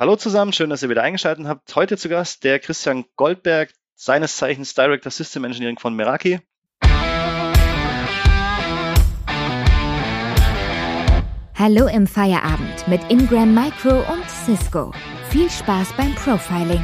Hallo zusammen, schön, dass ihr wieder eingeschaltet habt. Heute zu Gast der Christian Goldberg, seines Zeichens Director System Engineering von Meraki. Hallo im Feierabend mit Ingram Micro und Cisco. Viel Spaß beim Profiling.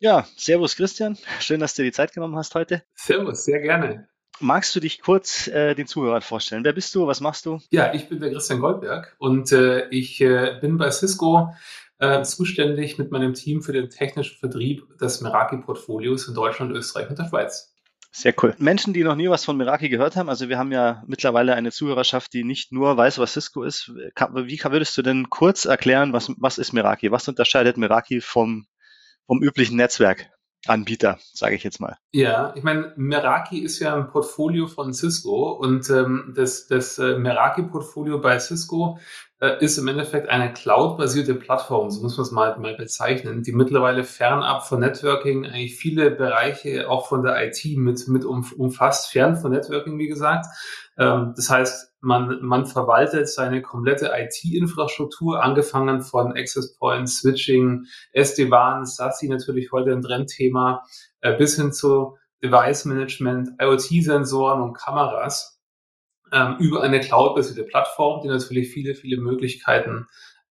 Ja, Servus Christian, schön, dass du dir die Zeit genommen hast heute. Servus, sehr gerne. Magst du dich kurz äh, den Zuhörern vorstellen? Wer bist du? Was machst du? Ja, ich bin der Christian Goldberg und äh, ich äh, bin bei Cisco äh, zuständig mit meinem Team für den technischen Vertrieb des Meraki-Portfolios in Deutschland, Österreich und der Schweiz. Sehr cool. Menschen, die noch nie was von Meraki gehört haben, also wir haben ja mittlerweile eine Zuhörerschaft, die nicht nur weiß, was Cisco ist. Wie würdest du denn kurz erklären, was, was ist Meraki? Was unterscheidet Meraki vom, vom üblichen Netzwerk? Anbieter, sage ich jetzt mal. Ja, ich meine, Meraki ist ja ein Portfolio von Cisco und ähm, das, das äh, Meraki-Portfolio bei Cisco äh, ist im Endeffekt eine cloud-basierte Plattform, so muss man es mal, mal bezeichnen, die mittlerweile fernab von Networking eigentlich viele Bereiche auch von der IT mit, mit umfasst, fern von Networking, wie gesagt. Ähm, das heißt, man, man verwaltet seine komplette IT-Infrastruktur, angefangen von Access Points, Switching, SD-WAN, SASI natürlich heute ein Trendthema, äh, bis hin zu Device Management, IoT-Sensoren und Kameras ähm, über eine cloud-basierte Plattform, die natürlich viele, viele Möglichkeiten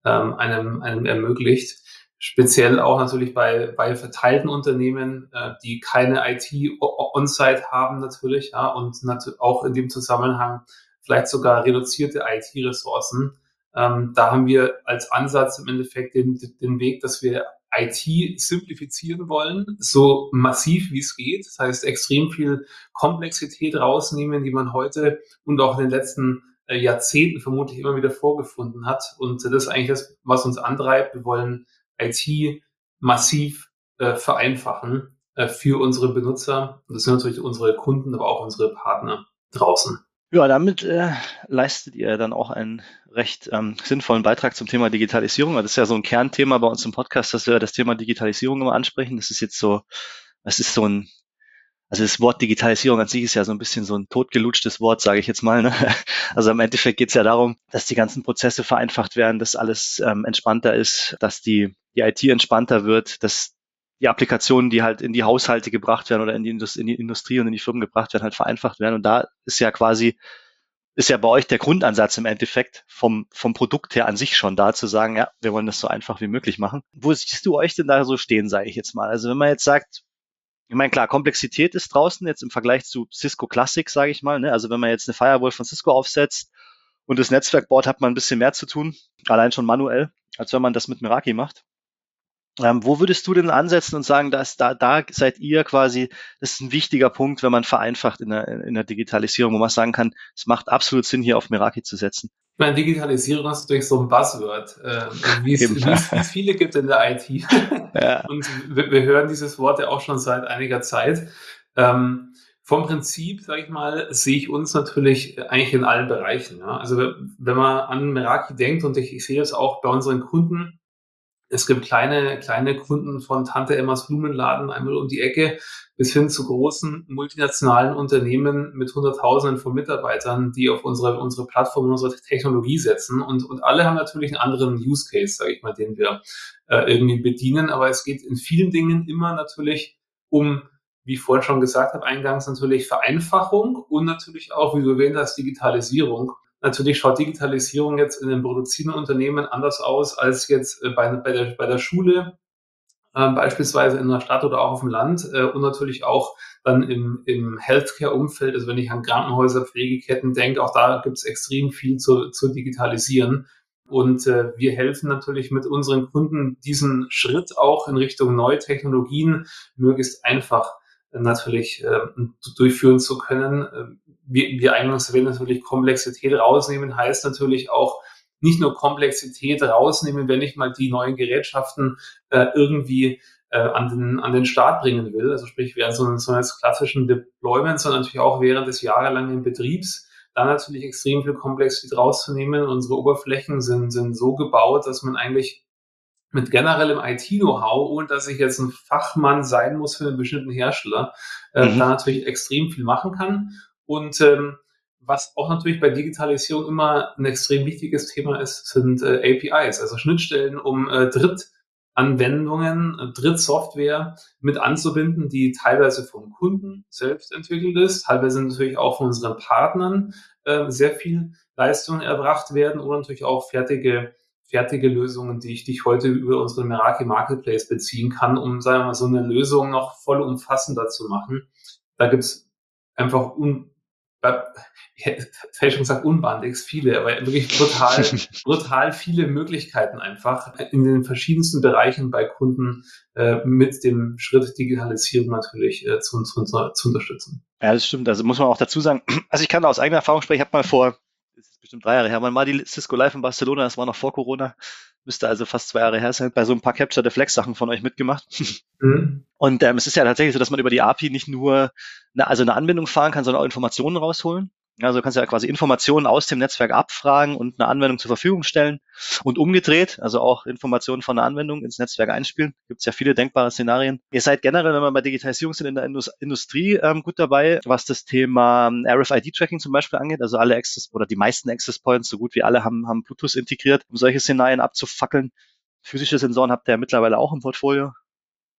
ähm, einem, einem ermöglicht. Speziell auch natürlich bei, bei verteilten Unternehmen, äh, die keine IT on-site haben natürlich, ja, und auch in dem Zusammenhang vielleicht sogar reduzierte IT-Ressourcen. Ähm, da haben wir als Ansatz im Endeffekt den, den Weg, dass wir IT simplifizieren wollen, so massiv wie es geht. Das heißt, extrem viel Komplexität rausnehmen, die man heute und auch in den letzten äh, Jahrzehnten vermutlich immer wieder vorgefunden hat. Und das ist eigentlich das, was uns antreibt. Wir wollen IT massiv äh, vereinfachen äh, für unsere Benutzer. Und das sind natürlich unsere Kunden, aber auch unsere Partner draußen. Ja, damit äh, leistet ihr dann auch einen recht ähm, sinnvollen Beitrag zum Thema Digitalisierung. Das ist ja so ein Kernthema bei uns im Podcast, dass wir das Thema Digitalisierung immer ansprechen. Das ist jetzt so, das ist so ein, also das Wort Digitalisierung an sich ist ja so ein bisschen so ein totgelutschtes Wort, sage ich jetzt mal. Ne? Also im Endeffekt geht es ja darum, dass die ganzen Prozesse vereinfacht werden, dass alles ähm, entspannter ist, dass die, die IT entspannter wird, dass die Applikationen, die halt in die Haushalte gebracht werden oder in die, Indust in die Industrie und in die Firmen gebracht werden, halt vereinfacht werden. Und da ist ja quasi, ist ja bei euch der Grundansatz im Endeffekt vom, vom Produkt her an sich schon da zu sagen, ja, wir wollen das so einfach wie möglich machen. Wo siehst du euch denn da so stehen, sage ich jetzt mal? Also wenn man jetzt sagt, ich meine, klar, Komplexität ist draußen jetzt im Vergleich zu Cisco Classic, sage ich mal. Ne? Also wenn man jetzt eine Firewall von Cisco aufsetzt und das Netzwerk baut, hat man ein bisschen mehr zu tun, allein schon manuell, als wenn man das mit Meraki macht. Ähm, wo würdest du denn ansetzen und sagen, dass da, da seid ihr quasi, das ist ein wichtiger Punkt, wenn man vereinfacht in der, in der Digitalisierung, wo man sagen kann, es macht absolut Sinn, hier auf Meraki zu setzen. Ich meine, Digitalisierung ist natürlich so ein Buzzword, äh, wie, es, wie, es, wie es viele gibt in der IT. ja. Und wir, wir, hören dieses Wort ja auch schon seit einiger Zeit. Ähm, vom Prinzip, sage ich mal, sehe ich uns natürlich eigentlich in allen Bereichen. Ja. Also wenn man an Meraki denkt, und ich, ich sehe es auch bei unseren Kunden, es gibt kleine, kleine Kunden von Tante Emmas Blumenladen einmal um die Ecke bis hin zu großen multinationalen Unternehmen mit Hunderttausenden von Mitarbeitern, die auf unsere, unsere Plattform, unsere Technologie setzen. Und, und alle haben natürlich einen anderen Use Case, sage ich mal, den wir äh, irgendwie bedienen. Aber es geht in vielen Dingen immer natürlich um, wie ich vorhin schon gesagt habe, eingangs natürlich Vereinfachung und natürlich auch, wie du erwähnt hast, Digitalisierung. Natürlich schaut Digitalisierung jetzt in den produzierenden Unternehmen anders aus als jetzt äh, bei, bei, der, bei der Schule, äh, beispielsweise in der Stadt oder auch auf dem Land äh, und natürlich auch dann im, im Healthcare-Umfeld, also wenn ich an Krankenhäuser, Pflegeketten denke, auch da gibt es extrem viel zu, zu digitalisieren. Und äh, wir helfen natürlich mit unseren Kunden diesen Schritt auch in Richtung neue Technologien möglichst einfach natürlich äh, durchführen zu können. Äh, wie, wie eingangs erwähnt, natürlich Komplexität rausnehmen, heißt natürlich auch nicht nur Komplexität rausnehmen, wenn ich mal die neuen Gerätschaften äh, irgendwie äh, an, den, an den Start bringen will, also sprich während so, so eines klassischen Deployments, sondern natürlich auch während des jahrelangen Betriebs, dann natürlich extrem viel Komplexität rauszunehmen. Unsere Oberflächen sind, sind so gebaut, dass man eigentlich mit generellem IT-Know-how, ohne dass ich jetzt ein Fachmann sein muss für einen bestimmten Hersteller, äh, mhm. da natürlich extrem viel machen kann. Und ähm, was auch natürlich bei Digitalisierung immer ein extrem wichtiges Thema ist, sind äh, APIs, also Schnittstellen, um äh, Dritt Anwendungen, Drittsoftware mit anzubinden, die teilweise vom Kunden selbst entwickelt ist, teilweise natürlich auch von unseren Partnern äh, sehr viel Leistung erbracht werden oder natürlich auch fertige fertige Lösungen, die ich, dich heute über unseren Meraki Marketplace beziehen kann, um sagen wir mal, so eine Lösung noch voll umfassender zu machen. Da gibt's einfach un, Fälschung sagt unbandig, viele, aber wirklich brutal, brutal viele Möglichkeiten einfach in den verschiedensten Bereichen bei Kunden äh, mit dem Schritt Digitalisierung natürlich äh, zu, zu, zu unterstützen. Ja, das stimmt. Also muss man auch dazu sagen, also ich kann aus eigener Erfahrung sprechen, ich habe mal vor, bestimmt drei Jahre her, man war die Cisco Live in Barcelona, das war noch vor Corona, müsste also fast zwei Jahre her sein, bei so ein paar Capture the Flex Sachen von euch mitgemacht. Mhm. Und ähm, es ist ja tatsächlich so, dass man über die API nicht nur eine, also eine Anbindung fahren kann, sondern auch Informationen rausholen. Also du kannst ja quasi Informationen aus dem Netzwerk abfragen und eine Anwendung zur Verfügung stellen und umgedreht, also auch Informationen von einer Anwendung ins Netzwerk einspielen. Gibt es ja viele denkbare Szenarien. Ihr seid generell, wenn wir bei Digitalisierung sind, in der Indus Industrie ähm, gut dabei, was das Thema ähm, RFID-Tracking zum Beispiel angeht. Also alle Access oder die meisten Access Points, so gut wie alle, haben, haben Bluetooth integriert, um solche Szenarien abzufackeln. Physische Sensoren habt ihr ja mittlerweile auch im Portfolio.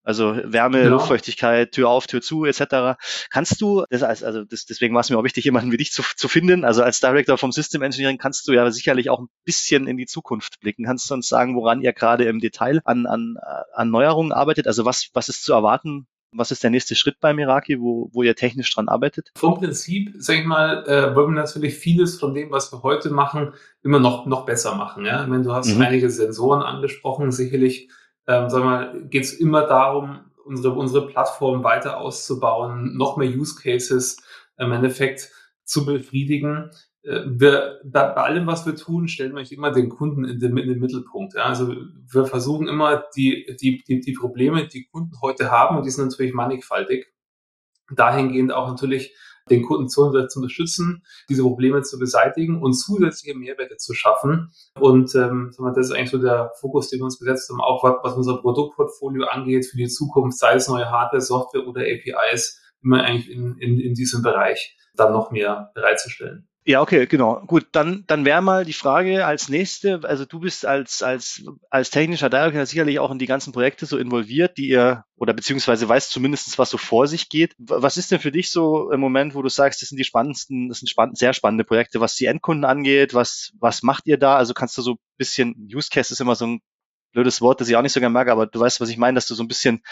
Also Wärme, ja. Luftfeuchtigkeit, Tür auf, Tür zu, etc. Kannst du, das, also das, deswegen war es mir auch wichtig, jemanden wie dich zu, zu finden. Also als Director vom System Engineering kannst du ja sicherlich auch ein bisschen in die Zukunft blicken. Kannst du uns sagen, woran ihr gerade im Detail an, an, an Neuerungen arbeitet? Also was, was ist zu erwarten? Was ist der nächste Schritt bei Miraki, wo, wo ihr technisch dran arbeitet? Vom Prinzip, sag ich mal, äh, wollen wir natürlich vieles von dem, was wir heute machen, immer noch, noch besser machen. Ja? Ich meine, du hast mhm. einige Sensoren angesprochen, sicherlich ähm, sondern geht es immer darum, unsere, unsere Plattform weiter auszubauen, noch mehr Use Cases im Endeffekt zu befriedigen. Äh, wir, bei, allem, was wir tun, stellen wir immer den Kunden in den, in den Mittelpunkt. Ja? Also wir versuchen immer die, die, die, die Probleme, die Kunden heute haben, und die sind natürlich mannigfaltig, dahingehend auch natürlich den Kunden zu, zu unterstützen, diese Probleme zu beseitigen und zusätzliche Mehrwerte zu schaffen. Und ähm, das ist eigentlich so der Fokus, den wir uns gesetzt haben, auch was unser Produktportfolio angeht für die Zukunft, sei es neue Hardware, Software oder APIs, immer eigentlich in, in, in diesem Bereich dann noch mehr bereitzustellen. Ja, okay, genau. Gut, dann, dann wäre mal die Frage als nächste, also du bist als, als, als technischer Director sicherlich auch in die ganzen Projekte so involviert, die ihr, oder beziehungsweise weißt zumindest, was so vor sich geht. Was ist denn für dich so im Moment, wo du sagst, das sind die spannendsten, das sind spannend, sehr spannende Projekte, was die Endkunden angeht, was, was macht ihr da? Also kannst du so ein bisschen, Use Case ist immer so ein blödes Wort, das ich auch nicht so gerne mag, aber du weißt, was ich meine, dass du so ein bisschen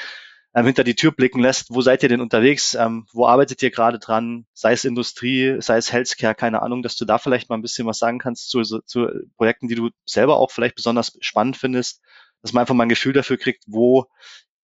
ähm, hinter die Tür blicken lässt. Wo seid ihr denn unterwegs? Ähm, wo arbeitet ihr gerade dran? Sei es Industrie, sei es Healthcare, keine Ahnung, dass du da vielleicht mal ein bisschen was sagen kannst zu, zu Projekten, die du selber auch vielleicht besonders spannend findest, dass man einfach mal ein Gefühl dafür kriegt, wo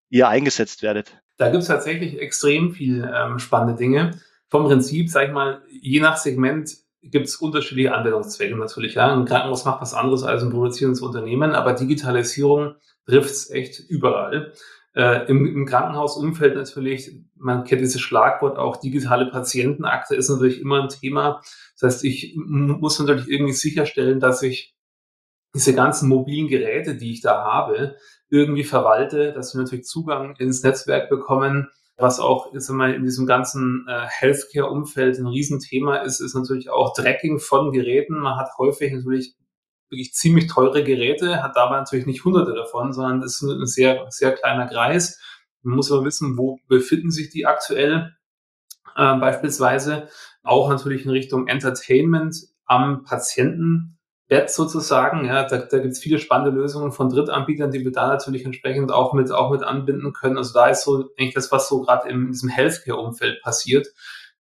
ihr eingesetzt werdet. Da gibt es tatsächlich extrem viel ähm, spannende Dinge. Vom Prinzip, sag ich mal, je nach Segment gibt es unterschiedliche Anwendungszwecke natürlich. Ja. Ein Krankenhaus macht was anderes als ein produzierendes Unternehmen, aber Digitalisierung trifft es echt überall. Äh, im, Im Krankenhausumfeld natürlich, man kennt dieses Schlagwort auch, digitale Patientenakte ist natürlich immer ein Thema. Das heißt, ich muss natürlich irgendwie sicherstellen, dass ich diese ganzen mobilen Geräte, die ich da habe, irgendwie verwalte, dass wir natürlich Zugang ins Netzwerk bekommen. Was auch jetzt einmal in diesem ganzen äh, Healthcare-Umfeld ein Riesenthema ist, ist natürlich auch Tracking von Geräten. Man hat häufig natürlich wirklich ziemlich teure Geräte, hat dabei natürlich nicht hunderte davon, sondern es ist ein sehr, sehr kleiner Kreis. Man muss aber wissen, wo befinden sich die aktuell. Äh, beispielsweise auch natürlich in Richtung Entertainment am Patientenbett sozusagen. Ja, da, da gibt es viele spannende Lösungen von Drittanbietern, die wir da natürlich entsprechend auch mit, auch mit anbinden können. Also da ist so eigentlich das, was so gerade in diesem Healthcare-Umfeld passiert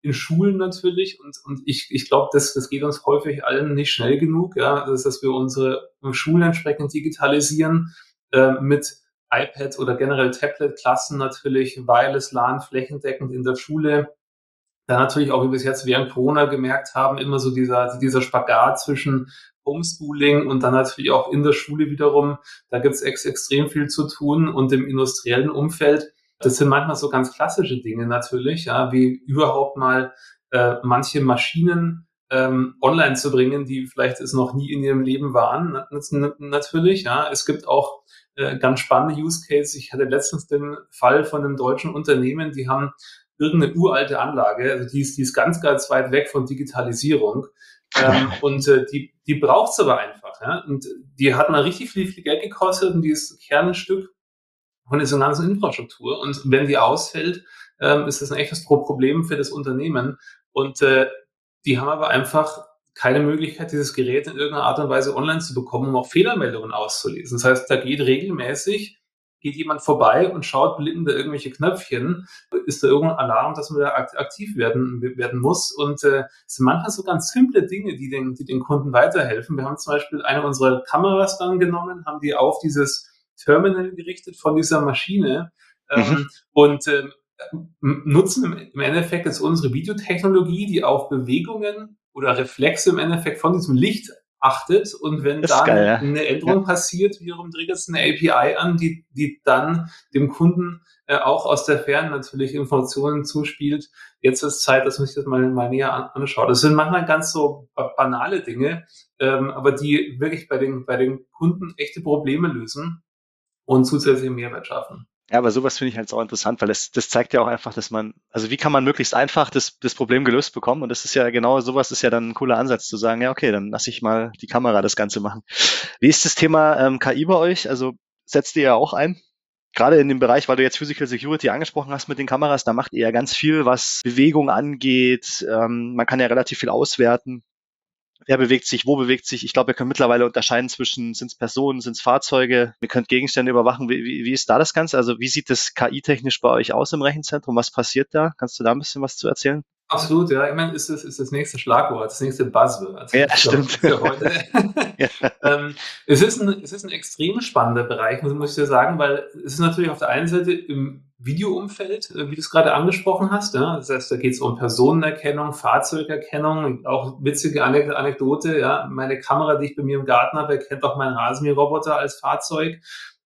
in Schulen natürlich und, und ich, ich glaube, das, das geht uns häufig allen nicht schnell genug, ja, dass, dass wir unsere Schulen entsprechend digitalisieren äh, mit iPad oder generell Tablet-Klassen natürlich, Wireless LAN flächendeckend in der Schule. Dann natürlich auch, wie wir es jetzt während Corona gemerkt haben, immer so dieser, dieser Spagat zwischen Homeschooling und dann natürlich auch in der Schule wiederum. Da gibt es ex extrem viel zu tun und im industriellen Umfeld das sind manchmal so ganz klassische Dinge natürlich, ja, wie überhaupt mal äh, manche Maschinen ähm, online zu bringen, die vielleicht es noch nie in ihrem Leben waren. Natürlich, ja. Es gibt auch äh, ganz spannende Use Cases. Ich hatte letztens den Fall von einem deutschen Unternehmen, die haben irgendeine uralte Anlage, also die ist, die ist ganz, ganz weit weg von Digitalisierung. Ähm, und äh, die, die braucht's aber einfach. Ja? Und die hat mal richtig viel, viel Geld gekostet und dieses Kernstück von dieser ganzen Infrastruktur. Und wenn die ausfällt, ähm, ist das ein echtes Problem für das Unternehmen. Und äh, die haben aber einfach keine Möglichkeit, dieses Gerät in irgendeiner Art und Weise online zu bekommen, um auch Fehlermeldungen auszulesen. Das heißt, da geht regelmäßig, geht jemand vorbei und schaut blind da irgendwelche Knöpfchen, ist da irgendein Alarm, dass man da aktiv werden, werden muss. Und äh, es sind manchmal so ganz simple Dinge, die den, die den Kunden weiterhelfen. Wir haben zum Beispiel eine unserer Kameras dann genommen, haben die auf dieses Terminal gerichtet von dieser Maschine ähm, mhm. und äh, nutzen im Endeffekt jetzt unsere Videotechnologie, die auf Bewegungen oder Reflexe im Endeffekt von diesem Licht achtet und wenn dann geil, ja. eine Änderung ja. passiert, wiederum triggert es eine API an, die, die dann dem Kunden äh, auch aus der Ferne natürlich Informationen zuspielt. Jetzt ist Zeit, dass man sich das mal, mal näher an, anschaut. Das sind manchmal ganz so banale Dinge, ähm, aber die wirklich bei den, bei den Kunden echte Probleme lösen und zusätzlichen Mehrwert schaffen. Ja, aber sowas finde ich halt auch interessant, weil das, das zeigt ja auch einfach, dass man, also wie kann man möglichst einfach das, das Problem gelöst bekommen? Und das ist ja genau sowas ist ja dann ein cooler Ansatz zu sagen, ja, okay, dann lasse ich mal die Kamera das Ganze machen. Wie ist das Thema ähm, KI bei euch? Also setzt ihr ja auch ein? Gerade in dem Bereich, weil du jetzt Physical Security angesprochen hast mit den Kameras, da macht ihr ja ganz viel, was Bewegung angeht. Ähm, man kann ja relativ viel auswerten wer bewegt sich, wo bewegt sich. Ich glaube, ihr könnt mittlerweile unterscheiden zwischen, sind es Personen, sind es Fahrzeuge, ihr könnt Gegenstände überwachen. Wie, wie, wie ist da das Ganze? Also wie sieht das KI-technisch bei euch aus im Rechenzentrum? Was passiert da? Kannst du da ein bisschen was zu erzählen? Absolut, ja. Ich meine, ist das, ist das nächste Schlagwort, das nächste Buzzword. Ja, stimmt. Für heute. ja. ähm, es, ist ein, es ist ein extrem spannender Bereich, muss ich dir sagen, weil es ist natürlich auf der einen Seite im Videoumfeld, äh, wie du es gerade angesprochen hast. Ja? Das heißt, da geht es um Personenerkennung, Fahrzeugerkennung, auch witzige Anekdote. Ja? Meine Kamera, die ich bei mir im Garten habe, erkennt auch meinen Rasenmäherroboter als Fahrzeug.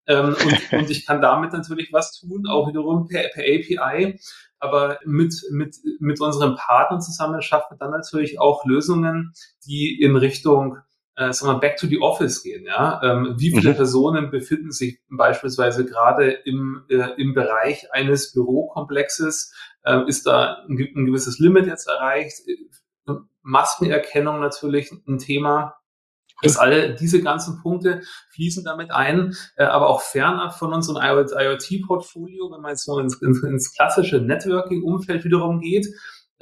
Ähm, und, und ich kann damit natürlich was tun, auch wiederum per, per API aber mit, mit, mit unseren Partnern zusammen schaffen wir dann natürlich auch Lösungen, die in Richtung äh, sagen wir, back to the office gehen. Ja? Ähm, wie viele mhm. Personen befinden sich beispielsweise gerade im, äh, im Bereich eines Bürokomplexes? Äh, ist da ein, ein gewisses Limit jetzt erreicht? Maskenerkennung natürlich ein Thema. Das alle diese ganzen Punkte fließen damit ein, äh, aber auch fernab von unserem IoT-Portfolio, wenn man jetzt so ins, ins, ins klassische Networking-Umfeld wiederum geht,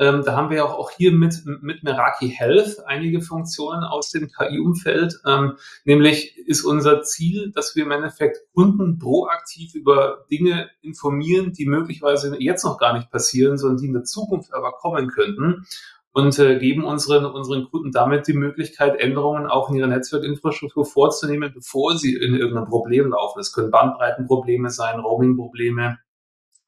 ähm, da haben wir auch, auch hier mit, mit Meraki Health einige Funktionen aus dem KI-Umfeld. Ähm, nämlich ist unser Ziel, dass wir im Endeffekt Kunden proaktiv über Dinge informieren, die möglicherweise jetzt noch gar nicht passieren, sondern die in der Zukunft aber kommen könnten und äh, geben unseren, unseren Kunden damit die Möglichkeit, Änderungen auch in ihrer Netzwerkinfrastruktur vorzunehmen, bevor sie in irgendein Problem laufen. Es können Bandbreitenprobleme sein, Roamingprobleme,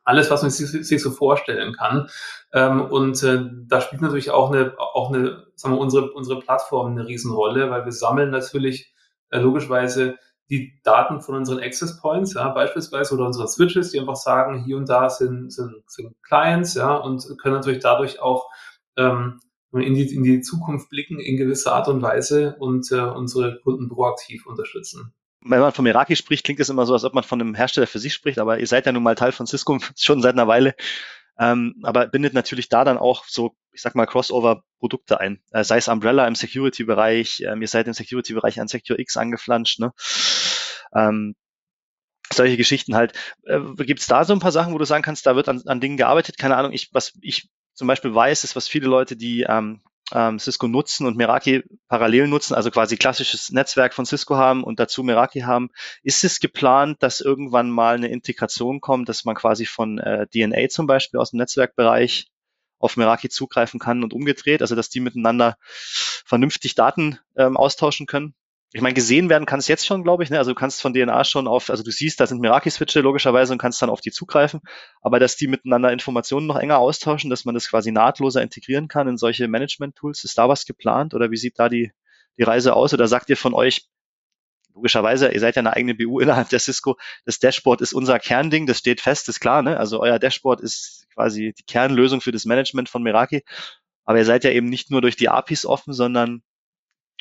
alles, was man sich, so vorstellen kann. Ähm, und äh, da spielt natürlich auch eine, auch eine, sagen wir, unsere, unsere Plattform eine Riesenrolle, weil wir sammeln natürlich äh, logischerweise die Daten von unseren Access Points, ja, beispielsweise, oder unseren Switches, die einfach sagen, hier und da sind, sind, sind Clients, ja, und können natürlich dadurch auch ähm, in, die, in die Zukunft blicken in gewisser Art und Weise und äh, unsere Kunden proaktiv unterstützen. Wenn man von Meraki spricht, klingt es immer so, als ob man von einem Hersteller für sich spricht, aber ihr seid ja nun mal Teil von Cisco schon seit einer Weile. Ähm, aber bindet natürlich da dann auch so, ich sag mal, Crossover-Produkte ein. Äh, sei es Umbrella im Security-Bereich, ähm, ihr seid im Security-Bereich an SecureX angeflanscht, ne? Ähm, solche Geschichten halt. Äh, Gibt es da so ein paar Sachen, wo du sagen kannst, da wird an, an Dingen gearbeitet? Keine Ahnung, ich, was ich zum Beispiel weiß, ist, was viele Leute, die ähm, ähm, Cisco nutzen und Meraki parallel nutzen, also quasi klassisches Netzwerk von Cisco haben und dazu Meraki haben. Ist es geplant, dass irgendwann mal eine Integration kommt, dass man quasi von äh, DNA zum Beispiel aus dem Netzwerkbereich auf Meraki zugreifen kann und umgedreht, also dass die miteinander vernünftig Daten ähm, austauschen können? Ich meine, gesehen werden kann es jetzt schon, glaube ich. Ne? Also du kannst von DNA schon auf, also du siehst, da sind Meraki-Switche logischerweise und kannst dann auf die zugreifen. Aber dass die miteinander Informationen noch enger austauschen, dass man das quasi nahtloser integrieren kann in solche Management-Tools, ist da was geplant oder wie sieht da die, die Reise aus? Oder sagt ihr von euch, logischerweise, ihr seid ja eine eigene BU innerhalb der Cisco, das Dashboard ist unser Kernding, das steht fest, ist klar. Ne? Also euer Dashboard ist quasi die Kernlösung für das Management von Meraki. Aber ihr seid ja eben nicht nur durch die APIs offen, sondern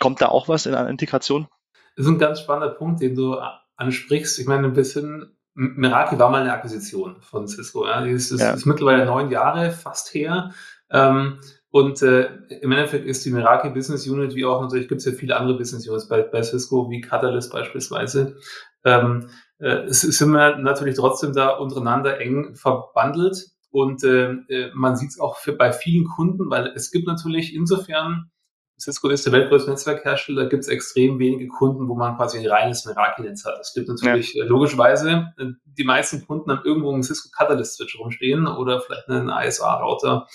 Kommt da auch was in einer Integration? Das ist ein ganz spannender Punkt, den du ansprichst. Ich meine, ein bisschen, Meraki war mal eine Akquisition von Cisco. Ja. Die ist, ja. ist mittlerweile neun Jahre fast her. Ähm, und äh, im Endeffekt ist die Meraki Business Unit, wie auch natürlich gibt es ja viele andere Business Units bei, bei Cisco, wie Catalyst beispielsweise, ähm, äh, sind wir natürlich trotzdem da untereinander eng verbandelt. Und äh, äh man sieht es auch für, bei vielen Kunden, weil es gibt natürlich insofern, Cisco ist der weltgrößte Netzwerkhersteller, gibt es extrem wenige Kunden, wo man quasi ein reines Meraki-Netz hat. Es gibt natürlich ja. äh, logischerweise, äh, die meisten Kunden haben irgendwo einen Cisco Catalyst-Switch rumstehen oder vielleicht einen ISA-Router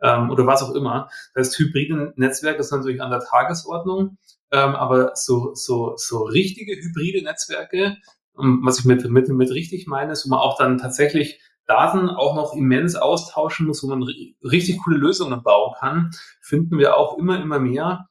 ähm, oder was auch immer. Das heißt, hybride Netzwerke ist natürlich an der Tagesordnung, ähm, aber so, so, so richtige hybride Netzwerke, um, was ich mit, mit, mit richtig meine, ist, wo man auch dann tatsächlich Daten auch noch immens austauschen muss, wo man richtig coole Lösungen bauen kann, finden wir auch immer, immer mehr,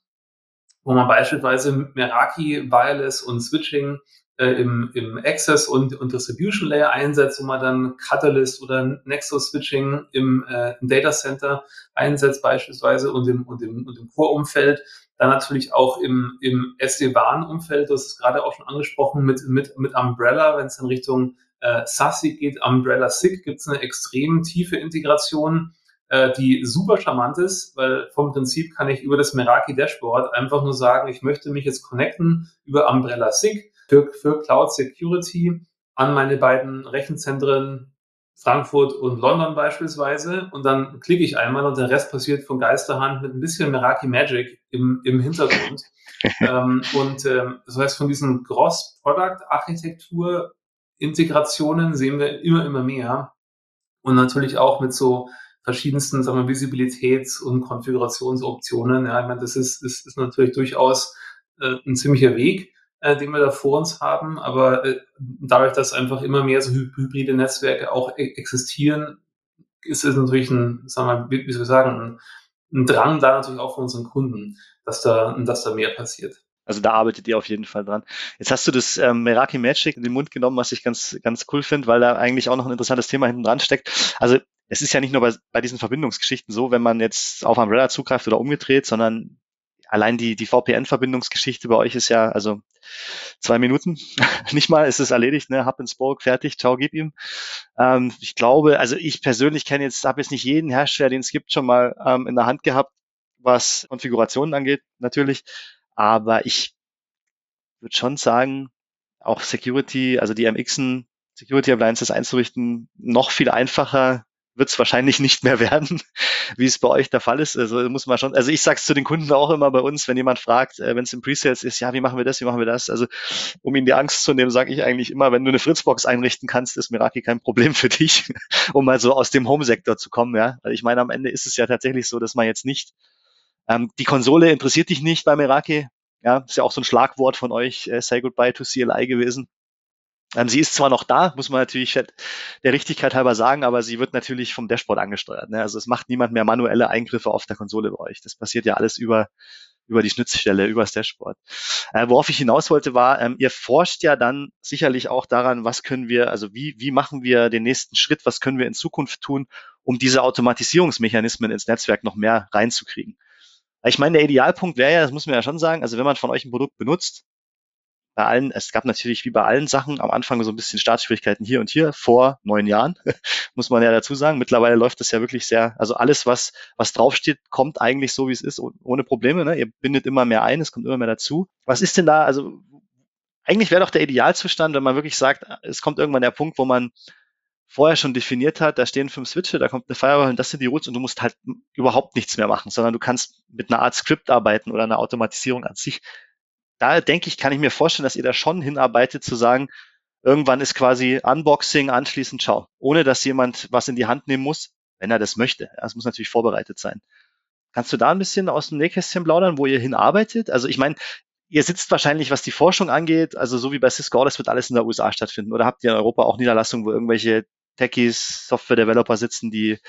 wo man beispielsweise Meraki Wireless und Switching äh, im, im Access und, und Distribution Layer einsetzt, wo man dann Catalyst oder Nexus Switching im, äh, im Data Center einsetzt beispielsweise und im, und im, und im Core-Umfeld. Dann natürlich auch im, im SD-WAN-Umfeld, das ist gerade auch schon angesprochen, mit, mit, mit Umbrella, wenn es in Richtung äh, SASI geht, Umbrella SIG, gibt es eine extrem tiefe Integration, äh, die super charmant ist, weil vom Prinzip kann ich über das Meraki Dashboard einfach nur sagen, ich möchte mich jetzt connecten über Umbrella SIG für, für Cloud Security an meine beiden Rechenzentren Frankfurt und London beispielsweise und dann klicke ich einmal und der Rest passiert von Geisterhand mit ein bisschen Meraki Magic im, im Hintergrund. ähm, und ähm, das heißt, von diesen Cross-Product-Architektur Integrationen sehen wir immer, immer mehr. Und natürlich auch mit so verschiedensten sagen wir, Visibilitäts- und Konfigurationsoptionen. Ja, ich meine, das ist, ist, ist natürlich durchaus äh, ein ziemlicher Weg, äh, den wir da vor uns haben. Aber äh, dadurch, dass einfach immer mehr so hybride Netzwerke auch e existieren, ist es natürlich ein, sagen wir, wie, soll ich sagen, ein, ein Drang da natürlich auch von unseren Kunden, dass da, dass da mehr passiert. Also da arbeitet ihr auf jeden Fall dran. Jetzt hast du das ähm, Meraki Magic in den Mund genommen, was ich ganz, ganz cool finde, weil da eigentlich auch noch ein interessantes Thema hinten dran steckt. Also es ist ja nicht nur bei, bei diesen Verbindungsgeschichten so, wenn man jetzt auf Umbrella zugreift oder umgedreht, sondern allein die, die VPN-Verbindungsgeschichte bei euch ist ja, also zwei Minuten, nicht mal, ist es erledigt, ne, Hub and Spoke, fertig, ciao, gib ihm. Ähm, ich glaube, also ich persönlich kenne jetzt, habe jetzt nicht jeden Hersteller, den es gibt, schon mal ähm, in der Hand gehabt, was Konfigurationen angeht, natürlich. Aber ich würde schon sagen, auch Security, also die MXen, Security Appliances einzurichten, noch viel einfacher wird es wahrscheinlich nicht mehr werden, wie es bei euch der Fall ist. Also muss man schon, also ich sage es zu den Kunden auch immer bei uns, wenn jemand fragt, äh, wenn es im Presales ist, ja, wie machen wir das, wie machen wir das? Also um ihnen die Angst zu nehmen, sage ich eigentlich immer, wenn du eine Fritzbox einrichten kannst, ist Meraki kein Problem für dich, um mal so aus dem Home-Sektor zu kommen. Ja, also ich meine, am Ende ist es ja tatsächlich so, dass man jetzt nicht ähm, die Konsole interessiert dich nicht bei Meraki. Ja, ist ja auch so ein Schlagwort von euch, äh, say goodbye to CLI gewesen. Ähm, sie ist zwar noch da, muss man natürlich der Richtigkeit halber sagen, aber sie wird natürlich vom Dashboard angesteuert. Ne? Also es macht niemand mehr manuelle Eingriffe auf der Konsole bei euch. Das passiert ja alles über über die Schnittstelle, über das Dashboard. Äh, worauf ich hinaus wollte, war, ähm, ihr forscht ja dann sicherlich auch daran, was können wir, also wie, wie machen wir den nächsten Schritt, was können wir in Zukunft tun, um diese Automatisierungsmechanismen ins Netzwerk noch mehr reinzukriegen. Ich meine, der Idealpunkt wäre ja, das muss man ja schon sagen, also wenn man von euch ein Produkt benutzt, bei allen, es gab natürlich wie bei allen Sachen am Anfang so ein bisschen Startschwierigkeiten hier und hier vor neun Jahren, muss man ja dazu sagen. Mittlerweile läuft das ja wirklich sehr, also alles, was, was draufsteht, kommt eigentlich so, wie es ist, ohne Probleme. Ne? Ihr bindet immer mehr ein, es kommt immer mehr dazu. Was ist denn da, also eigentlich wäre doch der Idealzustand, wenn man wirklich sagt, es kommt irgendwann der Punkt, wo man vorher schon definiert hat, da stehen fünf Switche, da kommt eine Firewall und das sind die Routes und du musst halt überhaupt nichts mehr machen, sondern du kannst mit einer Art Skript arbeiten oder einer Automatisierung an sich. Da denke ich, kann ich mir vorstellen, dass ihr da schon hinarbeitet zu sagen, irgendwann ist quasi Unboxing, anschließend ciao. Ohne dass jemand was in die Hand nehmen muss, wenn er das möchte. Das muss natürlich vorbereitet sein. Kannst du da ein bisschen aus dem Nähkästchen plaudern, wo ihr hinarbeitet? Also ich meine, ihr sitzt wahrscheinlich, was die Forschung angeht, also so wie bei Cisco, das wird alles in der USA stattfinden. Oder habt ihr in Europa auch Niederlassungen, wo irgendwelche Techies, Software-Developer sitzen, die,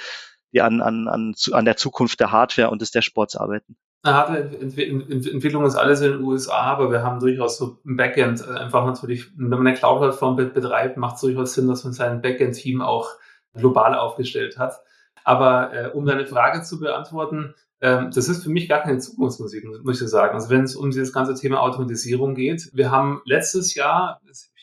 die an, an, an, an der Zukunft der Hardware und des Dashboards arbeiten. Hardware-Entwicklung ist alles in den USA, aber wir haben durchaus so ein Backend. Äh, einfach natürlich, wenn man eine Cloud-Plattform betreibt, macht es durchaus Sinn, dass man sein Backend-Team auch global aufgestellt hat. Aber äh, um deine Frage zu beantworten, ähm, das ist für mich gar keine Zukunftsmusik, muss ich sagen. Also wenn es um dieses ganze Thema Automatisierung geht, wir haben letztes Jahr,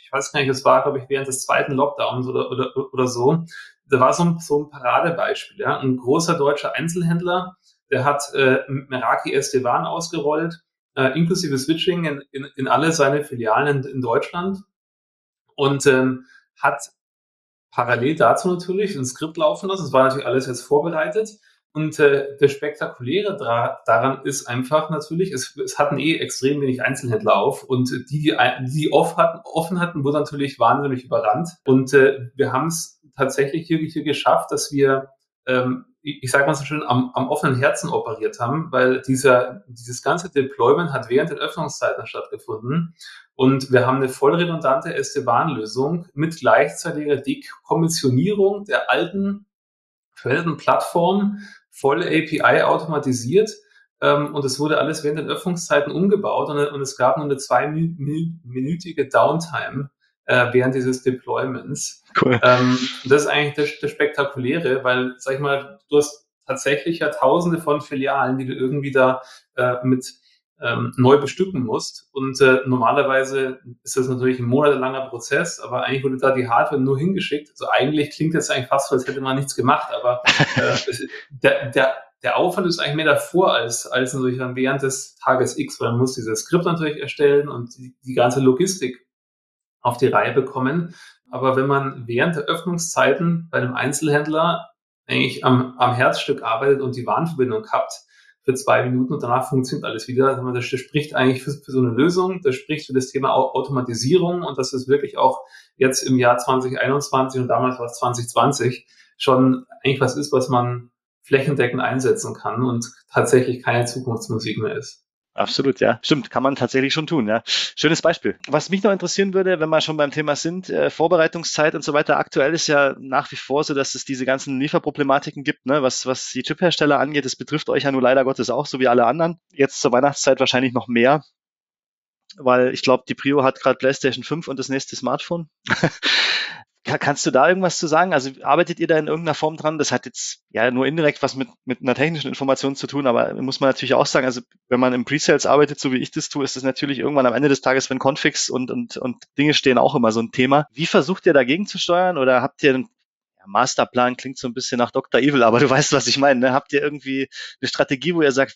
ich weiß gar nicht, es war, glaube ich, während des zweiten Lockdowns oder, oder, oder so. Da war so ein, so ein Paradebeispiel. Ja? Ein großer deutscher Einzelhändler, der hat äh, Meraki SD-WAN ausgerollt, äh, inklusive Switching in, in, in alle seine Filialen in, in Deutschland. und ähm, hat parallel dazu natürlich ein Skript laufen lassen. Das war natürlich alles jetzt vorbereitet. Und äh, das Spektakuläre daran ist einfach natürlich, es, es hatten eh extrem wenig Einzelhändler auf und die, die, die off hatten, offen hatten, wurden natürlich wahnsinnig überrannt. Und äh, wir haben es tatsächlich hier, hier geschafft, dass wir ähm, ich sage mal so schön, am, am offenen Herzen operiert haben, weil dieser, dieses ganze Deployment hat während den Öffnungszeiten stattgefunden. Und wir haben eine voll redundante SD-WAN-Lösung mit gleichzeitiger Dekommissionierung der alten verwendeten Plattform, voll API automatisiert. Ähm, und es wurde alles während den Öffnungszeiten umgebaut und, und es gab nur eine zweiminütige Downtime äh, während dieses Deployments. Cool. Ähm, das ist eigentlich das, das Spektakuläre, weil, sag ich mal, du hast tatsächlich ja tausende von Filialen, die du irgendwie da äh, mit ähm, neu bestücken musst. Und äh, normalerweise ist das natürlich ein monatelanger Prozess, aber eigentlich wurde da die Hardware nur hingeschickt. Also eigentlich klingt das eigentlich fast so, als hätte man nichts gemacht, aber äh, der, der, der Aufwand ist eigentlich mehr davor als, als natürlich dann während des Tages X, weil man muss dieses Skript natürlich erstellen und die, die ganze Logistik auf die Reihe bekommen. Aber wenn man während der Öffnungszeiten bei einem Einzelhändler eigentlich am, am Herzstück arbeitet und die Warnverbindung habt für zwei Minuten und danach funktioniert alles wieder, das spricht eigentlich für, für so eine Lösung, das spricht für das Thema Automatisierung und das ist wirklich auch jetzt im Jahr 2021 und damals war es 2020 schon eigentlich was ist, was man flächendeckend einsetzen kann und tatsächlich keine Zukunftsmusik mehr ist. Absolut, ja. Stimmt, kann man tatsächlich schon tun, ja. Schönes Beispiel. Was mich noch interessieren würde, wenn wir schon beim Thema sind, äh, Vorbereitungszeit und so weiter. Aktuell ist ja nach wie vor so, dass es diese ganzen Lieferproblematiken gibt, ne, was, was die Chiphersteller angeht. Das betrifft euch ja nur leider Gottes auch, so wie alle anderen. Jetzt zur Weihnachtszeit wahrscheinlich noch mehr, weil ich glaube, die Prio hat gerade PlayStation 5 und das nächste Smartphone. Kannst du da irgendwas zu sagen? Also arbeitet ihr da in irgendeiner Form dran? Das hat jetzt ja nur indirekt was mit, mit einer technischen Information zu tun, aber muss man natürlich auch sagen, also wenn man im Pre-Sales arbeitet, so wie ich das tue, ist das natürlich irgendwann am Ende des Tages, wenn Configs und, und, und Dinge stehen, auch immer so ein Thema. Wie versucht ihr dagegen zu steuern oder habt ihr einen Masterplan klingt so ein bisschen nach Dr. Evil, aber du weißt, was ich meine. Ne? Habt ihr irgendwie eine Strategie, wo ihr sagt,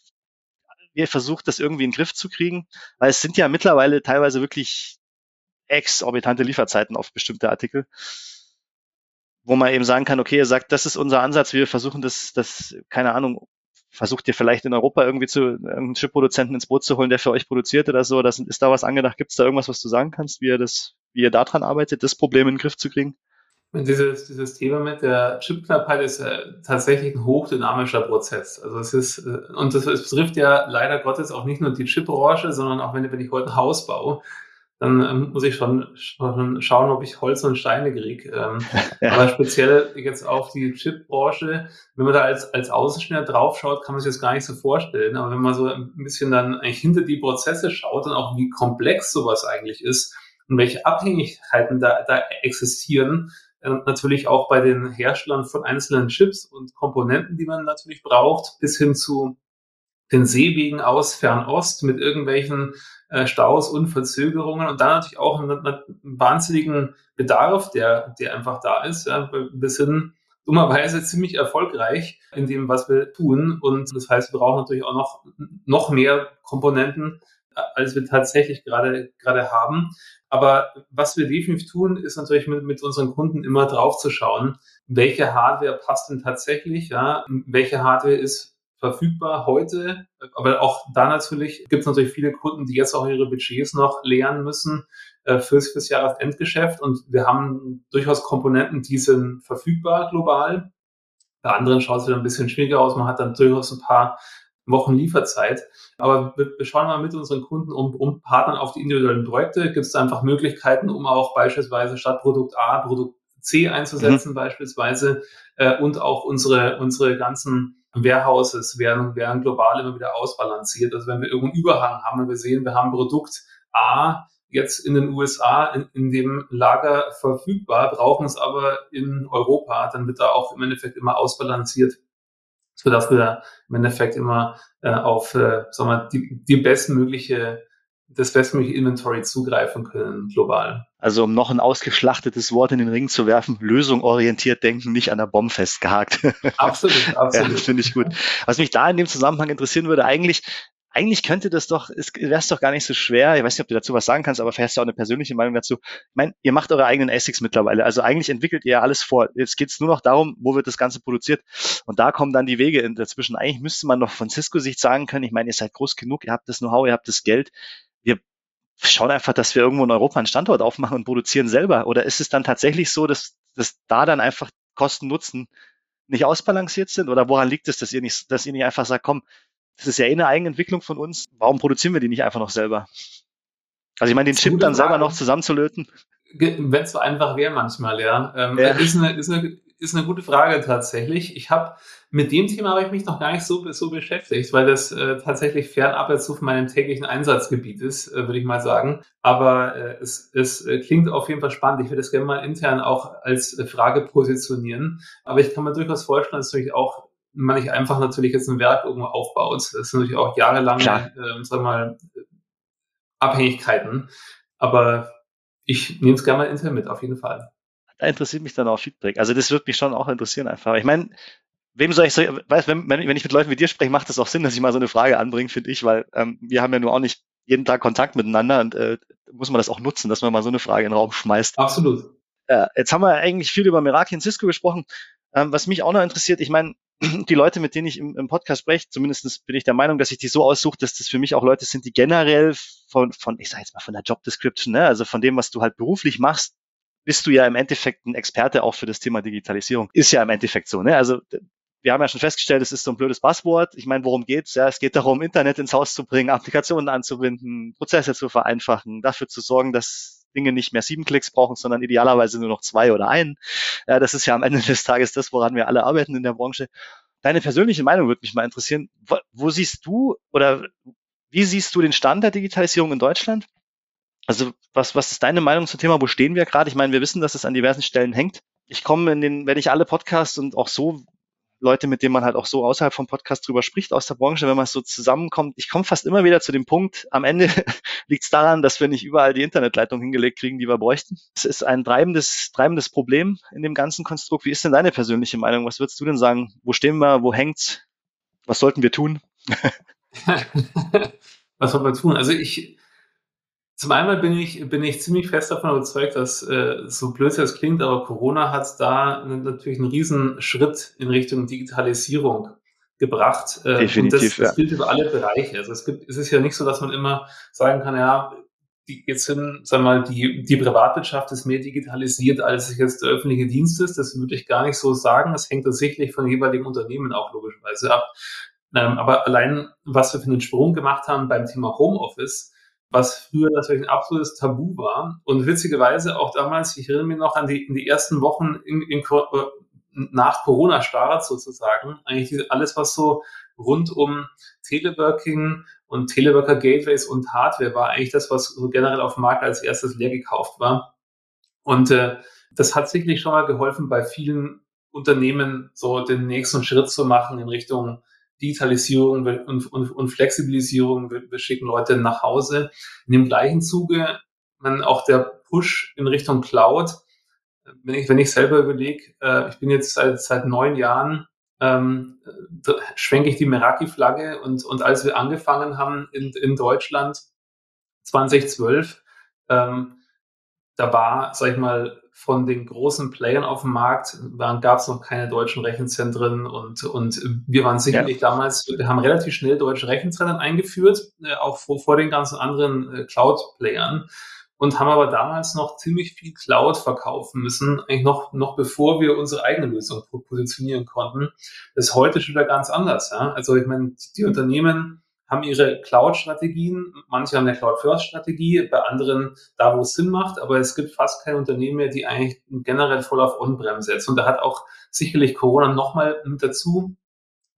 ihr versucht das irgendwie in den Griff zu kriegen? Weil es sind ja mittlerweile teilweise wirklich exorbitante Lieferzeiten auf bestimmte Artikel, wo man eben sagen kann, okay, ihr sagt, das ist unser Ansatz, wir versuchen das, das, keine Ahnung, versucht ihr vielleicht in Europa irgendwie zu einen Chip-Produzenten ins Boot zu holen, der für euch produziert oder so? Das, ist da was angedacht? Gibt es da irgendwas, was du sagen kannst, wie ihr das, wie ihr daran arbeitet, das Problem in den Griff zu kriegen? Dieses, dieses Thema mit der Chipknappheit ist äh, tatsächlich ein hochdynamischer Prozess. Also es ist, äh, und das, es betrifft ja leider Gottes auch nicht nur die Chipbranche, sondern auch wenn, wenn ich heute ein Haus baue, dann ähm, muss ich schon, schon schauen, ob ich Holz und Steine kriege. Ähm, ja. Aber speziell jetzt auf die Chipbranche, wenn man da als, als Außenschnitt draufschaut, kann man sich das gar nicht so vorstellen. Aber wenn man so ein bisschen dann eigentlich hinter die Prozesse schaut und auch wie komplex sowas eigentlich ist und welche Abhängigkeiten da, da existieren, äh, natürlich auch bei den Herstellern von einzelnen Chips und Komponenten, die man natürlich braucht, bis hin zu den Seewegen aus Fernost mit irgendwelchen äh, Staus und Verzögerungen und dann natürlich auch einen, einen wahnsinnigen Bedarf, der, der einfach da ist. Ja. Wir sind dummerweise ziemlich erfolgreich in dem, was wir tun. Und das heißt, wir brauchen natürlich auch noch, noch mehr Komponenten, äh, als wir tatsächlich gerade, gerade haben. Aber was wir definitiv tun, ist natürlich mit, mit unseren Kunden immer drauf zu schauen, welche Hardware passt denn tatsächlich, ja, welche Hardware ist verfügbar heute. Aber auch da natürlich gibt es natürlich viele Kunden, die jetzt auch ihre Budgets noch leeren müssen äh, fürs, fürs Jahresendgeschäft. Und wir haben durchaus Komponenten, die sind verfügbar global. Bei anderen schaut es wieder ein bisschen schwieriger aus. Man hat dann durchaus ein paar Wochen Lieferzeit. Aber wir, schauen mal mit unseren Kunden um, um Partnern auf die individuellen Projekte. Gibt es einfach Möglichkeiten, um auch beispielsweise statt Produkt A Produkt C einzusetzen mhm. beispielsweise äh, und auch unsere, unsere ganzen Warehouses werden, werden global immer wieder ausbalanciert. Also wenn wir irgendeinen Überhang haben und wir sehen, wir haben Produkt A jetzt in den USA in, in dem Lager verfügbar, brauchen es aber in Europa, dann wird da auch im Endeffekt immer ausbalanciert, sodass wir im Endeffekt immer äh, auf äh, sagen wir, die, die bestmögliche das bestmögliche Inventory zugreifen können global. Also um noch ein ausgeschlachtetes Wort in den Ring zu werfen, lösungorientiert denken, nicht an der Bombe festgehakt. Absolut, absolut. ja, Finde ich gut. Was mich da in dem Zusammenhang interessieren würde, eigentlich, eigentlich könnte das doch, wäre es doch gar nicht so schwer. Ich weiß nicht, ob du dazu was sagen kannst, aber vielleicht hast du auch eine persönliche Meinung dazu. Ich meine, ihr macht eure eigenen ASICs mittlerweile. Also eigentlich entwickelt ihr ja alles vor. Jetzt geht es nur noch darum, wo wird das Ganze produziert. Und da kommen dann die Wege dazwischen. Eigentlich müsste man noch von Cisco-Sicht sagen können, ich meine, ihr seid groß genug, ihr habt das Know-how, ihr habt das Geld. Wir schauen einfach, dass wir irgendwo in Europa einen Standort aufmachen und produzieren selber. Oder ist es dann tatsächlich so, dass, dass da dann einfach Kosten-Nutzen nicht ausbalanciert sind? Oder woran liegt es, dass ihr nicht, dass ihr nicht einfach sagt, komm, das ist ja eh eine Eigenentwicklung von uns. Warum produzieren wir die nicht einfach noch selber? Also ich meine, den Chip dann selber noch zusammenzulöten. Wenn es so einfach wäre manchmal, ja. Ähm, ja. Ist, eine, ist, eine, ist eine gute Frage tatsächlich. Ich habe mit dem Thema habe ich mich noch gar nicht so, so beschäftigt, weil das äh, tatsächlich fernab jetzt so von meinem täglichen Einsatzgebiet ist, äh, würde ich mal sagen. Aber äh, es, es äh, klingt auf jeden Fall spannend. Ich würde das gerne mal intern auch als äh, Frage positionieren. Aber ich kann mir durchaus vorstellen, dass natürlich auch man nicht einfach natürlich jetzt ein Werk irgendwo aufbaut. Das sind natürlich auch jahrelange, äh, sag mal, Abhängigkeiten. Aber ich nehme es gerne mal intern mit, auf jeden Fall. Da interessiert mich dann auch Feedback. Also das würde mich schon auch interessieren einfach. Ich meine, wem soll ich so, weiß, wenn, wenn ich mit Leuten wie dir spreche, macht es auch Sinn, dass ich mal so eine Frage anbringe, finde ich, weil ähm, wir haben ja nur auch nicht jeden Tag Kontakt miteinander und äh, muss man das auch nutzen, dass man mal so eine Frage in den Raum schmeißt. Absolut. Äh, jetzt haben wir eigentlich viel über Meraki und Cisco gesprochen. Ähm, was mich auch noch interessiert, ich meine, die Leute, mit denen ich im, im Podcast spreche, zumindest bin ich der Meinung, dass ich die so aussuche, dass das für mich auch Leute sind, die generell von, von ich sage jetzt mal von der Job Description, ne, also von dem, was du halt beruflich machst, bist du ja im Endeffekt ein Experte auch für das Thema Digitalisierung. Ist ja im Endeffekt so, ne? Also wir haben ja schon festgestellt, es ist so ein blödes Passwort. Ich meine, worum geht's? Ja, es geht darum, Internet ins Haus zu bringen, Applikationen anzubinden, Prozesse zu vereinfachen, dafür zu sorgen, dass Dinge nicht mehr sieben Klicks brauchen, sondern idealerweise nur noch zwei oder einen. Ja, das ist ja am Ende des Tages das, woran wir alle arbeiten in der Branche. Deine persönliche Meinung würde mich mal interessieren. Wo, wo siehst du oder wie siehst du den Stand der Digitalisierung in Deutschland? Also was, was ist deine Meinung zum Thema? Wo stehen wir gerade? Ich meine, wir wissen, dass es an diversen Stellen hängt. Ich komme in den, wenn ich alle Podcasts und auch so Leute, mit denen man halt auch so außerhalb vom Podcast drüber spricht aus der Branche, wenn man so zusammenkommt. Ich komme fast immer wieder zu dem Punkt, am Ende liegt es daran, dass wir nicht überall die Internetleitung hingelegt kriegen, die wir bräuchten. Es ist ein treibendes, treibendes Problem in dem ganzen Konstrukt. Wie ist denn deine persönliche Meinung? Was würdest du denn sagen? Wo stehen wir? Wo hängt's? Was sollten wir tun? Was sollten wir tun? Also ich, zum einen bin ich, bin ich ziemlich fest davon überzeugt, dass äh, so blöd es klingt, aber Corona hat da natürlich einen riesen Schritt in Richtung Digitalisierung gebracht. Äh, Definitiv, und das, das ja. gilt über alle Bereiche. Also es, gibt, es ist ja nicht so, dass man immer sagen kann, ja, die, jetzt sind, sagen wir mal, die, die Privatwirtschaft ist mehr digitalisiert, als jetzt der öffentliche Dienst ist. Das würde ich gar nicht so sagen. Das hängt tatsächlich von den jeweiligen Unternehmen auch logischerweise ab. Ähm, aber allein, was wir für einen Sprung gemacht haben beim Thema Homeoffice, was früher natürlich ein absolutes Tabu war. Und witzigerweise auch damals, ich erinnere mich noch an die, in die ersten Wochen in, in, äh, nach Corona-Start sozusagen, eigentlich alles, was so rund um Teleworking und Teleworker-Gateways und Hardware war, eigentlich das, was so generell auf dem Markt als erstes leer gekauft war. Und äh, das hat sicherlich schon mal geholfen, bei vielen Unternehmen so den nächsten Schritt zu machen in Richtung Digitalisierung und, und, und Flexibilisierung. Wir, wir, schicken Leute nach Hause. In dem gleichen Zuge, man auch der Push in Richtung Cloud. Wenn ich, wenn ich selber überlege, äh, ich bin jetzt seit, seit neun Jahren, ähm, schwenke ich die Meraki-Flagge und, und als wir angefangen haben in, in Deutschland 2012, ähm, da war, sag ich mal, von den großen Playern auf dem Markt gab es noch keine deutschen Rechenzentren und, und wir waren sicherlich ja. damals, wir haben relativ schnell deutsche Rechenzentren eingeführt, äh, auch vor, vor den ganzen anderen äh, Cloud-Playern und haben aber damals noch ziemlich viel Cloud verkaufen müssen, eigentlich noch, noch bevor wir unsere eigene Lösung positionieren konnten. Das ist heute schon wieder ganz anders. Ja? Also ich meine, die Unternehmen haben ihre Cloud-Strategien. Manche haben eine Cloud-First-Strategie, bei anderen da, wo es Sinn macht. Aber es gibt fast kein Unternehmen mehr, die eigentlich generell voll auf On-Prem setzt. Und da hat auch sicherlich Corona nochmal mit dazu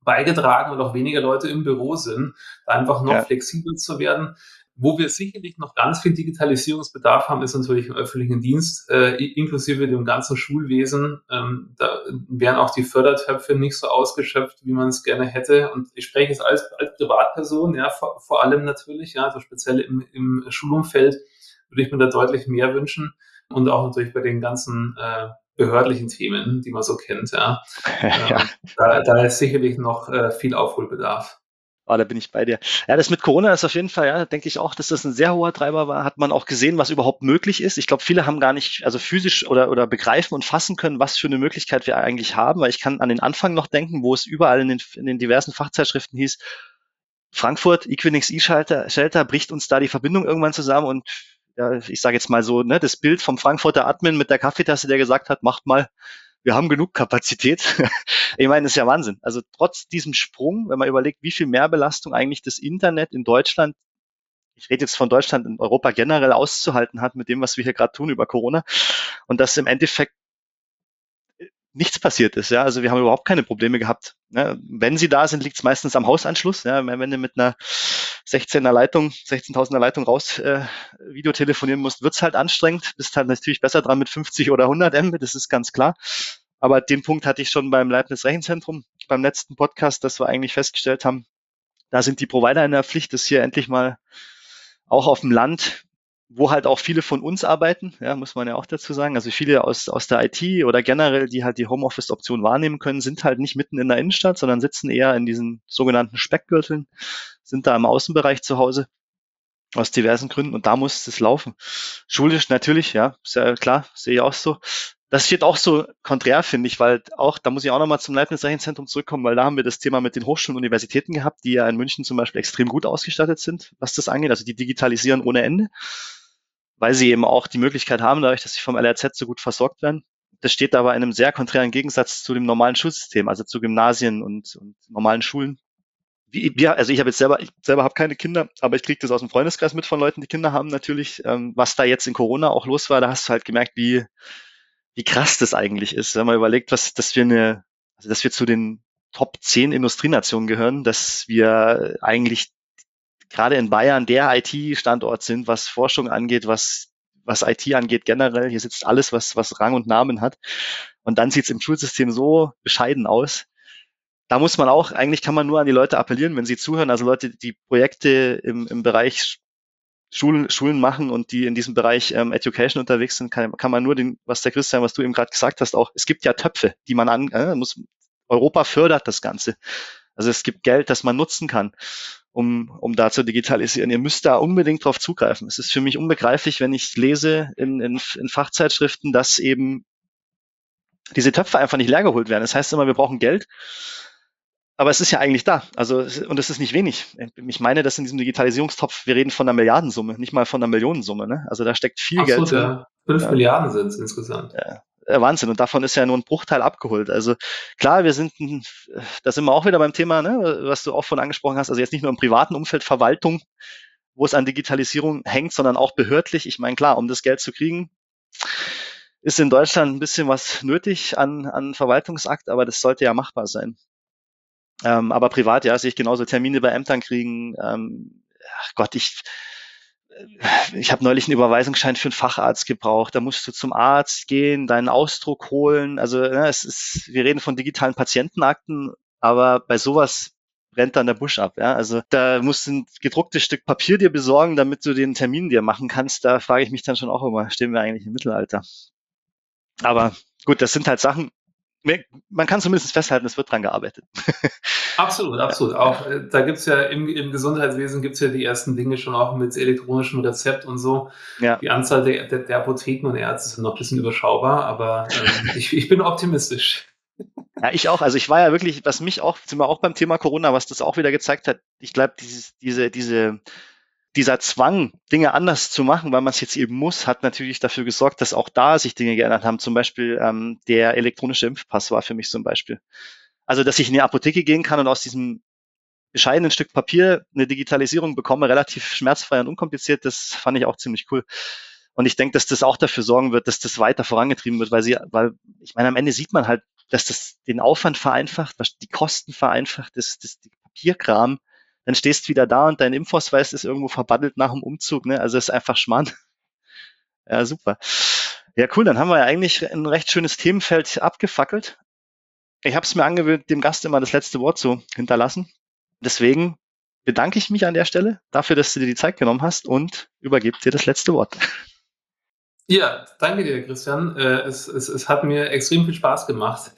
beigetragen und auch weniger Leute im Büro sind, da einfach noch ja. flexibel zu werden. Wo wir sicherlich noch ganz viel Digitalisierungsbedarf haben, ist natürlich im öffentlichen Dienst, äh, inklusive dem ganzen Schulwesen. Ähm, da wären auch die Fördertöpfe nicht so ausgeschöpft, wie man es gerne hätte. Und ich spreche jetzt als, als Privatperson, ja, vor, vor allem natürlich, ja, also speziell im, im Schulumfeld würde ich mir da deutlich mehr wünschen. Und auch natürlich bei den ganzen äh, behördlichen Themen, die man so kennt, ja. ja. Ähm, da, da ist sicherlich noch äh, viel Aufholbedarf. Oh, da bin ich bei dir. Ja, das mit Corona ist auf jeden Fall, ja, denke ich auch, dass das ein sehr hoher Treiber war. Hat man auch gesehen, was überhaupt möglich ist. Ich glaube, viele haben gar nicht, also physisch oder, oder begreifen und fassen können, was für eine Möglichkeit wir eigentlich haben, weil ich kann an den Anfang noch denken, wo es überall in den, in den diversen Fachzeitschriften hieß, Frankfurt, Equinix E-Schalter, Shelter bricht uns da die Verbindung irgendwann zusammen und ja, ich sage jetzt mal so, ne, das Bild vom Frankfurter Admin mit der Kaffeetasse, der gesagt hat, macht mal wir haben genug Kapazität. ich meine, das ist ja Wahnsinn. Also trotz diesem Sprung, wenn man überlegt, wie viel Mehrbelastung eigentlich das Internet in Deutschland, ich rede jetzt von Deutschland in Europa generell auszuhalten hat mit dem, was wir hier gerade tun über Corona und dass im Endeffekt nichts passiert ist. Ja, also wir haben überhaupt keine Probleme gehabt. Ja, wenn sie da sind, liegt es meistens am Hausanschluss. Ja, wenn du mit einer 16er Leitung, 16.000er Leitung raus äh, Video telefonieren musst, wird's halt anstrengend. Bist halt natürlich besser dran mit 50 oder 100 Mbit, das ist ganz klar. Aber den Punkt hatte ich schon beim Leibniz Rechenzentrum beim letzten Podcast, dass wir eigentlich festgestellt haben, da sind die Provider in der Pflicht, das hier endlich mal auch auf dem Land wo halt auch viele von uns arbeiten, ja, muss man ja auch dazu sagen. Also viele aus, aus der IT oder generell, die halt die Homeoffice-Option wahrnehmen können, sind halt nicht mitten in der Innenstadt, sondern sitzen eher in diesen sogenannten Speckgürteln, sind da im Außenbereich zu Hause aus diversen Gründen und da muss es laufen. Schulisch natürlich, ja, sehr klar, sehe ich auch so. Das steht auch so konträr, finde ich, weil auch, da muss ich auch nochmal zum Leibniz-Rechenzentrum zurückkommen, weil da haben wir das Thema mit den Hochschulen und Universitäten gehabt, die ja in München zum Beispiel extrem gut ausgestattet sind, was das angeht. Also die digitalisieren ohne Ende weil sie eben auch die Möglichkeit haben, dadurch, dass sie vom LRZ so gut versorgt werden. Das steht aber in einem sehr konträren Gegensatz zu dem normalen Schulsystem, also zu Gymnasien und, und normalen Schulen. Wie, wir, also ich habe jetzt selber, ich selber habe keine Kinder, aber ich kriege das aus dem Freundeskreis mit von Leuten, die Kinder haben natürlich. Ähm, was da jetzt in Corona auch los war, da hast du halt gemerkt, wie, wie krass das eigentlich ist, wenn man überlegt, was, dass wir eine, also dass wir zu den Top 10 Industrienationen gehören, dass wir eigentlich gerade in Bayern der IT-Standort sind, was Forschung angeht, was, was IT angeht generell. Hier sitzt alles, was, was Rang und Namen hat. Und dann sieht es im Schulsystem so bescheiden aus. Da muss man auch, eigentlich kann man nur an die Leute appellieren, wenn sie zuhören, also Leute, die Projekte im, im Bereich Schulen, Schulen machen und die in diesem Bereich ähm, Education unterwegs sind, kann, kann man nur den, was der Christian, was du eben gerade gesagt hast, auch, es gibt ja Töpfe, die man an, äh, muss, Europa fördert das Ganze. Also es gibt Geld, das man nutzen kann um, um da zu digitalisieren. Ihr müsst da unbedingt drauf zugreifen. Es ist für mich unbegreiflich, wenn ich lese in, in, in Fachzeitschriften, dass eben diese Töpfe einfach nicht leergeholt werden. Das heißt immer, wir brauchen Geld. Aber es ist ja eigentlich da. Also, und es ist nicht wenig. Ich meine, dass in diesem Digitalisierungstopf, wir reden von einer Milliardensumme, nicht mal von einer Millionensumme. Ne? Also da steckt viel Absolut, Geld. Ja. Fünf ja. Milliarden sind es insgesamt. Ja. Äh, Wahnsinn. Und davon ist ja nur ein Bruchteil abgeholt. Also klar, wir sind, da sind wir auch wieder beim Thema, ne, was du auch von angesprochen hast, also jetzt nicht nur im privaten Umfeld Verwaltung, wo es an Digitalisierung hängt, sondern auch behördlich. Ich meine, klar, um das Geld zu kriegen, ist in Deutschland ein bisschen was nötig an, an Verwaltungsakt, aber das sollte ja machbar sein. Ähm, aber privat, ja, sehe ich genauso Termine bei Ämtern kriegen. Ähm, ach Gott, ich, ich habe neulich einen Überweisungsschein für einen Facharzt gebraucht. Da musst du zum Arzt gehen, deinen Ausdruck holen. Also ja, es ist, wir reden von digitalen Patientenakten, aber bei sowas brennt dann der Busch ab. Ja? Also da musst du ein gedrucktes Stück Papier dir besorgen, damit du den Termin dir machen kannst. Da frage ich mich dann schon auch immer, stehen wir eigentlich im Mittelalter? Aber gut, das sind halt Sachen, man kann zumindest festhalten, es wird dran gearbeitet. Absolut, absolut. Auch äh, da gibt's ja im, im Gesundheitswesen gibt's ja die ersten Dinge schon auch mit elektronischem Rezept und so. Ja. Die Anzahl der, der, der Apotheken und Ärzte ist noch ein bisschen überschaubar, aber ähm, ich, ich bin optimistisch. Ja, ich auch. Also ich war ja wirklich, was mich auch, sind wir auch beim Thema Corona, was das auch wieder gezeigt hat, ich glaube, dieses, diese, diese dieser Zwang, Dinge anders zu machen, weil man es jetzt eben muss, hat natürlich dafür gesorgt, dass auch da sich Dinge geändert haben. Zum Beispiel ähm, der elektronische Impfpass war für mich zum Beispiel. Also, dass ich in die Apotheke gehen kann und aus diesem bescheidenen Stück Papier eine Digitalisierung bekomme, relativ schmerzfrei und unkompliziert, das fand ich auch ziemlich cool. Und ich denke, dass das auch dafür sorgen wird, dass das weiter vorangetrieben wird, weil sie, weil ich meine, am Ende sieht man halt, dass das den Aufwand vereinfacht, die Kosten vereinfacht, das, das die Papierkram dann stehst du wieder da und dein Impfausweis ist irgendwo verbaddelt nach dem Umzug. Ne? Also ist einfach Schmarrn. Ja, super. Ja, cool. Dann haben wir ja eigentlich ein recht schönes Themenfeld abgefackelt. Ich habe es mir angewöhnt, dem Gast immer das letzte Wort zu hinterlassen. Deswegen bedanke ich mich an der Stelle dafür, dass du dir die Zeit genommen hast und übergebe dir das letzte Wort. Ja, danke dir, Christian. Äh, es, es, es hat mir extrem viel Spaß gemacht.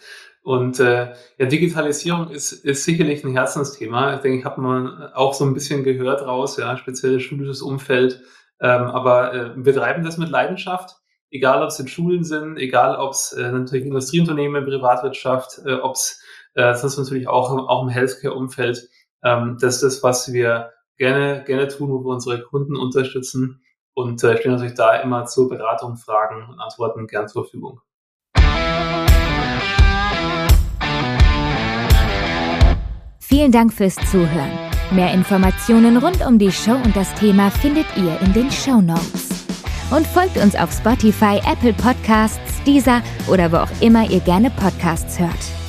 Und äh, ja, Digitalisierung ist, ist sicherlich ein Herzensthema. Ich denke, ich habe mal auch so ein bisschen gehört raus, ja, speziell schulisches Umfeld. Ähm, aber äh, wir treiben das mit Leidenschaft, egal ob es in Schulen sind, egal ob es äh, natürlich Industrieunternehmen, Privatwirtschaft, äh, ob es äh, sonst natürlich auch, auch im Healthcare-Umfeld. Ähm, das ist das, was wir gerne, gerne tun, wo wir unsere Kunden unterstützen und äh, stehen natürlich da immer zur Beratung, Fragen und Antworten gern zur Verfügung. Vielen Dank fürs Zuhören. Mehr Informationen rund um die Show und das Thema findet ihr in den Show Notes. Und folgt uns auf Spotify, Apple Podcasts, Deezer oder wo auch immer ihr gerne Podcasts hört.